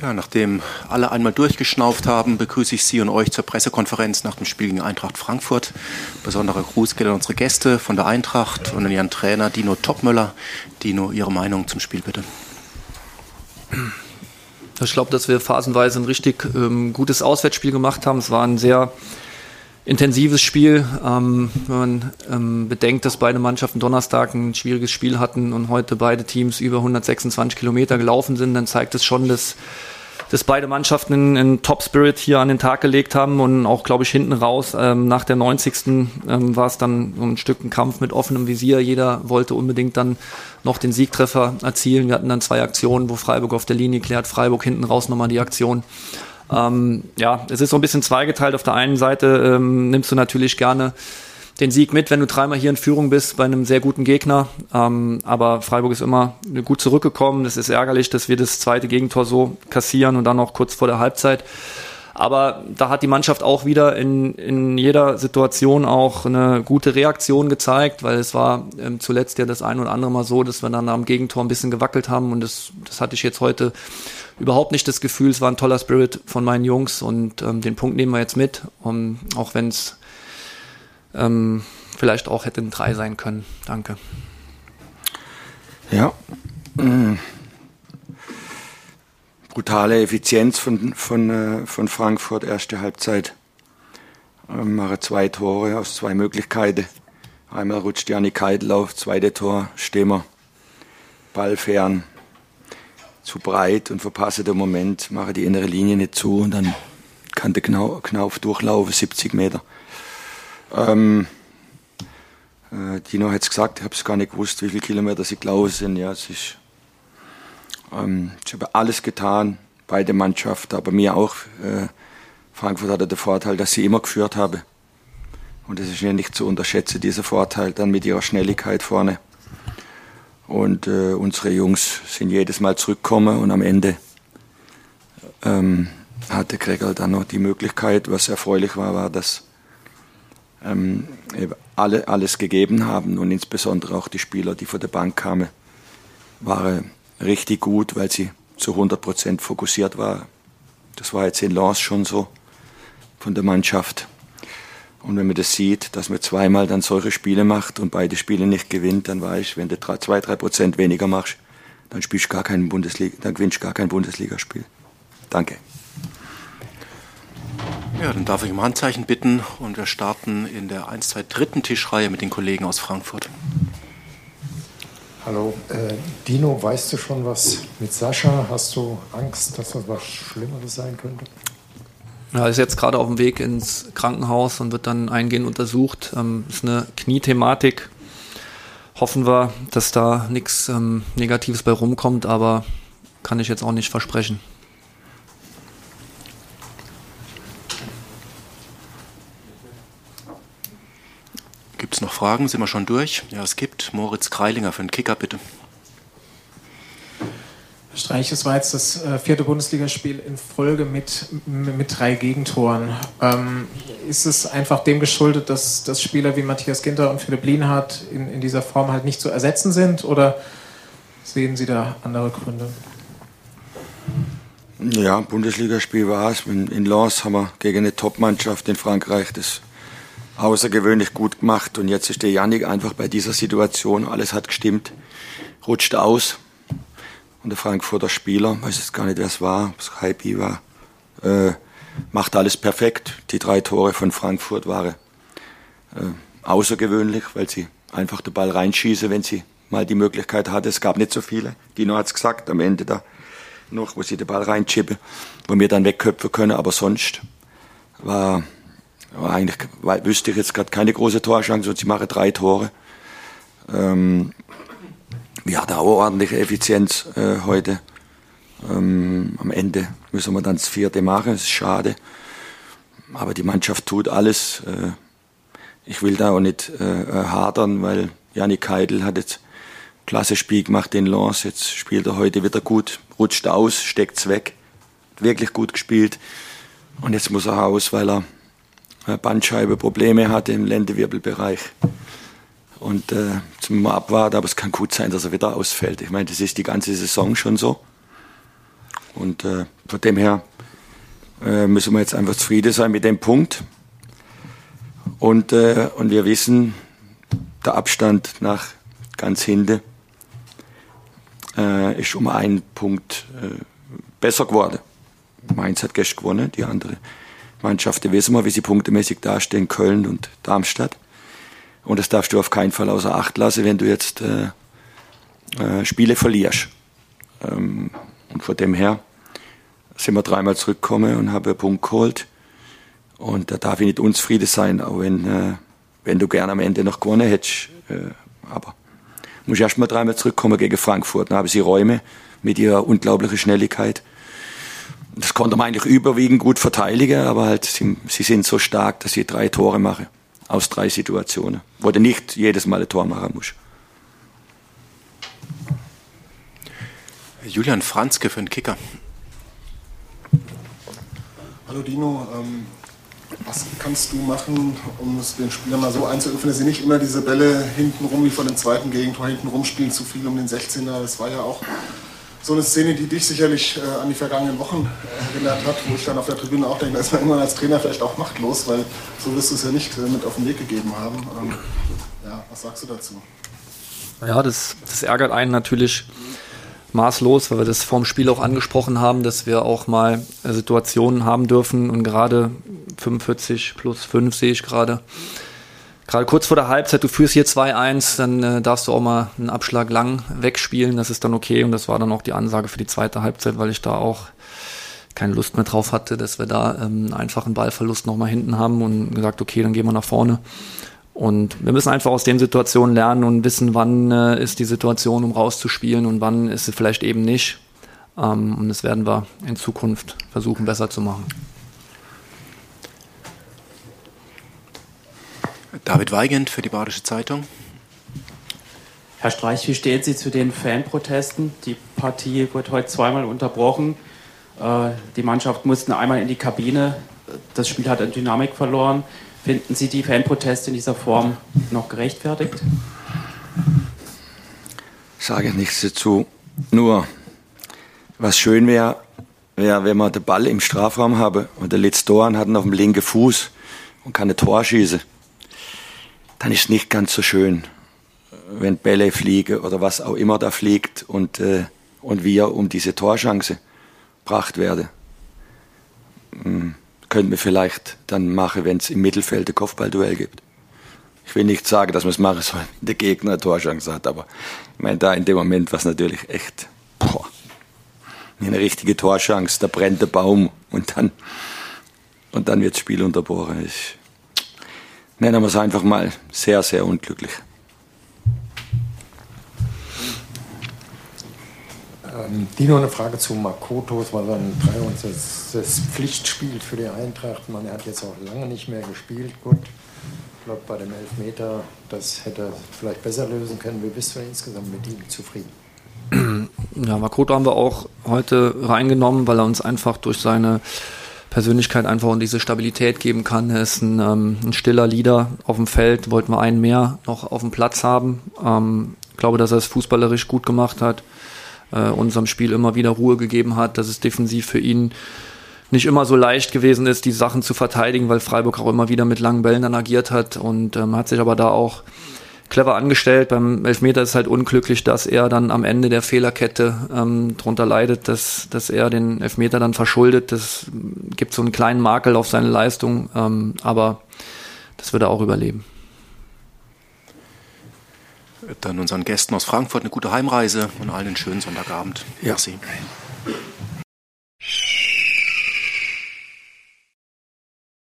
Ja, nachdem alle einmal durchgeschnauft haben, begrüße ich Sie und euch zur Pressekonferenz nach dem Spiel gegen Eintracht Frankfurt. Besonderer Gruß geht an unsere Gäste von der Eintracht und an ihren Trainer Dino Topmöller. Dino, Ihre Meinung zum Spiel bitte. Ich glaube, dass wir phasenweise ein richtig ähm, gutes Auswärtsspiel gemacht haben. Es war ein sehr intensives Spiel. Ähm, wenn man ähm, bedenkt, dass beide Mannschaften Donnerstag ein schwieriges Spiel hatten und heute beide Teams über 126 Kilometer gelaufen sind, dann zeigt es schon, dass, dass beide Mannschaften einen Top-Spirit hier an den Tag gelegt haben und auch, glaube ich, hinten raus. Ähm, nach der 90. Ähm, war es dann so ein Stück ein Kampf mit offenem Visier. Jeder wollte unbedingt dann noch den Siegtreffer erzielen. Wir hatten dann zwei Aktionen, wo Freiburg auf der Linie klärt, Freiburg hinten raus nochmal die Aktion. Ähm, ja, es ist so ein bisschen zweigeteilt. Auf der einen Seite ähm, nimmst du natürlich gerne den Sieg mit, wenn du dreimal hier in Führung bist bei einem sehr guten Gegner. Ähm, aber Freiburg ist immer gut zurückgekommen. Es ist ärgerlich, dass wir das zweite Gegentor so kassieren und dann noch kurz vor der Halbzeit. Aber da hat die Mannschaft auch wieder in, in jeder Situation auch eine gute Reaktion gezeigt, weil es war ähm, zuletzt ja das ein oder andere Mal so, dass wir dann am Gegentor ein bisschen gewackelt haben und das, das hatte ich jetzt heute überhaupt nicht das Gefühl, es war ein toller Spirit von meinen Jungs und ähm, den Punkt nehmen wir jetzt mit, um, auch wenn es ähm, vielleicht auch hätte ein 3 sein können. Danke. Ja. Mhm. Brutale Effizienz von, von, äh, von Frankfurt, erste Halbzeit. Ähm, mache zwei Tore aus zwei Möglichkeiten. Einmal rutscht Janik Keidel auf, zweite Tor, stehen wir Ball fern zu breit und verpasse den Moment, mache die innere Linie nicht zu und dann kann der Knauf durchlaufen, 70 Meter. Ähm, äh, Dino hat es gesagt, ich habe es gar nicht gewusst, wie viele Kilometer sie gelaufen sind. Ja, es ist, ähm, ich habe alles getan, beide Mannschaften, aber mir auch. Äh, Frankfurt hatte den Vorteil, dass sie immer geführt habe. Und es ist ja nicht zu unterschätzen, dieser Vorteil dann mit ihrer Schnelligkeit vorne. Und äh, unsere Jungs sind jedes Mal zurückgekommen und am Ende ähm, hatte Gregor dann noch die Möglichkeit, was erfreulich war, war, dass ähm, alle alles gegeben haben und insbesondere auch die Spieler, die von der Bank kamen, waren richtig gut, weil sie zu 100 Prozent fokussiert waren. Das war jetzt in Lens schon so von der Mannschaft. Und wenn man das sieht, dass man zweimal dann solche Spiele macht und beide Spiele nicht gewinnt, dann weiß ich, wenn du drei, zwei, drei Prozent weniger machst, dann spielst du gar kein Bundesliga, dann gewinnst du gar kein Bundesligaspiel. Danke. Ja, dann darf ich um Handzeichen bitten und wir starten in der 1, 2, dritten Tischreihe mit den Kollegen aus Frankfurt. Hallo, äh, Dino, weißt du schon was mit Sascha? Hast du Angst, dass das was Schlimmeres sein könnte? Er ist jetzt gerade auf dem Weg ins Krankenhaus und wird dann eingehend untersucht. Ähm, ist eine Kniethematik. Hoffen wir, dass da nichts ähm, Negatives bei rumkommt, aber kann ich jetzt auch nicht versprechen. Gibt es noch Fragen? Sind wir schon durch? Ja, es gibt. Moritz Kreilinger für den Kicker, bitte. Streich, es war jetzt das äh, vierte Bundesligaspiel in Folge mit, mit drei Gegentoren. Ähm, ist es einfach dem geschuldet, dass, dass Spieler wie Matthias Ginter und Philipp Lienhardt in, in dieser Form halt nicht zu ersetzen sind oder sehen Sie da andere Gründe? Ja, Bundesligaspiel war es. In, in Lens haben wir gegen eine Top-Mannschaft in Frankreich das außergewöhnlich gut gemacht und jetzt ist der Janik einfach bei dieser Situation, alles hat gestimmt, rutscht aus und der Frankfurter Spieler, weiß jetzt gar nicht, wer es war, ob es Haibi war, äh, macht alles perfekt. Die drei Tore von Frankfurt waren äh, außergewöhnlich, weil sie einfach den Ball reinschießen, wenn sie mal die Möglichkeit hatte. Es gab nicht so viele. Dino hat es gesagt, am Ende da noch, wo sie den Ball reinschippen, wo wir dann wegköpfen können, aber sonst war, war eigentlich, wüsste ich jetzt gerade keine große Torchance und sie machen drei Tore. Ähm, wir hatten auch ordentliche Effizienz äh, heute. Ähm, am Ende müssen wir dann das vierte machen, das ist schade. Aber die Mannschaft tut alles. Äh, ich will da auch nicht äh, äh hadern, weil Janik Heidel hat jetzt klasse Spiel gemacht in Lens. Jetzt spielt er heute wieder gut, rutscht aus, steckt's weg. Wirklich gut gespielt. Und jetzt muss er raus, weil er äh, Bandscheibe Probleme hatte im Lendewirbelbereich. Und äh, zum abwarten, aber es kann gut sein, dass er wieder ausfällt. Ich meine, das ist die ganze Saison schon so. Und äh, von dem her äh, müssen wir jetzt einfach zufrieden sein mit dem Punkt. Und, äh, und wir wissen, der Abstand nach ganz hinten äh, ist um einen Punkt äh, besser geworden. Mainz hat gestern gewonnen, die andere Mannschaften wissen wir, wie sie punktemäßig dastehen, Köln und Darmstadt. Und das darfst du auf keinen Fall außer Acht lassen, wenn du jetzt äh, äh, Spiele verlierst. Ähm, und von dem her sind wir dreimal zurückgekommen und haben einen Punkt geholt. Und da darf ich nicht unzufrieden sein, auch wenn, äh, wenn du gerne am Ende noch gewonnen hättest. Äh, aber muss erst mal dreimal zurückkommen gegen Frankfurt. Dann haben sie Räume mit ihrer unglaublichen Schnelligkeit. Das konnte man eigentlich überwiegend gut verteidigen, aber halt sie, sie sind so stark, dass sie drei Tore machen aus drei Situationen, wo du nicht jedes Mal ein Tor machen musst. Julian Franzke für den Kicker. Hallo Dino, ähm, was kannst du machen, um es den Spielern mal so einzuöffnen, dass sie nicht immer diese Bälle hinten rum wie vor dem zweiten Gegentor hinten rumspielen, zu viel um den 16er. Das war ja auch so eine Szene, die dich sicherlich äh, an die vergangenen Wochen erinnert hat, wo ich dann auf der Tribüne auch denke, da ist man irgendwann als Trainer vielleicht auch machtlos, weil so wirst du es ja nicht äh, mit auf den Weg gegeben haben. Ähm, ja, was sagst du dazu? Ja, das, das ärgert einen natürlich maßlos, weil wir das vorm Spiel auch angesprochen haben, dass wir auch mal äh, Situationen haben dürfen und gerade 45 plus 5 sehe ich gerade. Gerade kurz vor der Halbzeit, du führst hier 2-1, dann äh, darfst du auch mal einen Abschlag lang wegspielen, das ist dann okay und das war dann auch die Ansage für die zweite Halbzeit, weil ich da auch keine Lust mehr drauf hatte, dass wir da ähm, einfach einen Ballverlust nochmal hinten haben und gesagt, okay, dann gehen wir nach vorne. Und wir müssen einfach aus den Situationen lernen und wissen, wann äh, ist die Situation, um rauszuspielen und wann ist sie vielleicht eben nicht. Ähm, und das werden wir in Zukunft versuchen, besser zu machen. David Weigand für die Badische Zeitung. Herr Streich, wie stehen Sie zu den Fanprotesten? Die Partie wird heute zweimal unterbrochen. Äh, die Mannschaft musste einmal in die Kabine. Das Spiel hat an Dynamik verloren. Finden Sie die Fanproteste in dieser Form noch gerechtfertigt? Ich sage nichts dazu. Nur, was schön wäre, wäre, wenn man den Ball im Strafraum habe und der Litz Doran hat ihn auf dem linken Fuß und kann ein Tor schießen. Dann ist es nicht ganz so schön, wenn Bälle fliegen oder was auch immer da fliegt und, äh, und wir um diese Torchance gebracht werden. Hm könnten wir vielleicht dann machen, wenn es im Mittelfeld ein Kopfballduell gibt. Ich will nicht sagen, dass man es machen soll, wenn der Gegner eine Torchance hat, aber ich meine, da in dem Moment war es natürlich echt boah, eine richtige Torchance, da brennt der Baum und dann, und dann wird das Spiel unterbrochen. Ich, nennen wir es einfach mal sehr, sehr unglücklich. Ähm, Dino, eine Frage zu Makoto. Es war dann das, das Pflichtspiel für die Eintracht. Man hat jetzt auch lange nicht mehr gespielt. Gut, ich glaube, bei dem Elfmeter, das hätte er vielleicht besser lösen können. Wie bist du insgesamt mit ihm zufrieden? Ja, Makoto haben wir auch heute reingenommen, weil er uns einfach durch seine Persönlichkeit einfach und diese Stabilität geben kann. Er ist ein, ähm, ein stiller Leader auf dem Feld, wollten wir einen mehr noch auf dem Platz haben. Ähm, ich glaube, dass er es fußballerisch gut gemacht hat äh, unserem Spiel immer wieder Ruhe gegeben hat, dass es defensiv für ihn nicht immer so leicht gewesen ist, die Sachen zu verteidigen, weil Freiburg auch immer wieder mit langen Bällen dann agiert hat und ähm, hat sich aber da auch clever angestellt. Beim Elfmeter ist es halt unglücklich, dass er dann am Ende der Fehlerkette ähm, drunter leidet, dass, dass er den Elfmeter dann verschuldet. Das gibt so einen kleinen Makel auf seine Leistung, ähm, aber das wird er auch überleben. Dann unseren Gästen aus Frankfurt eine gute Heimreise und allen einen schönen Sonntagabend. Ja. Merci.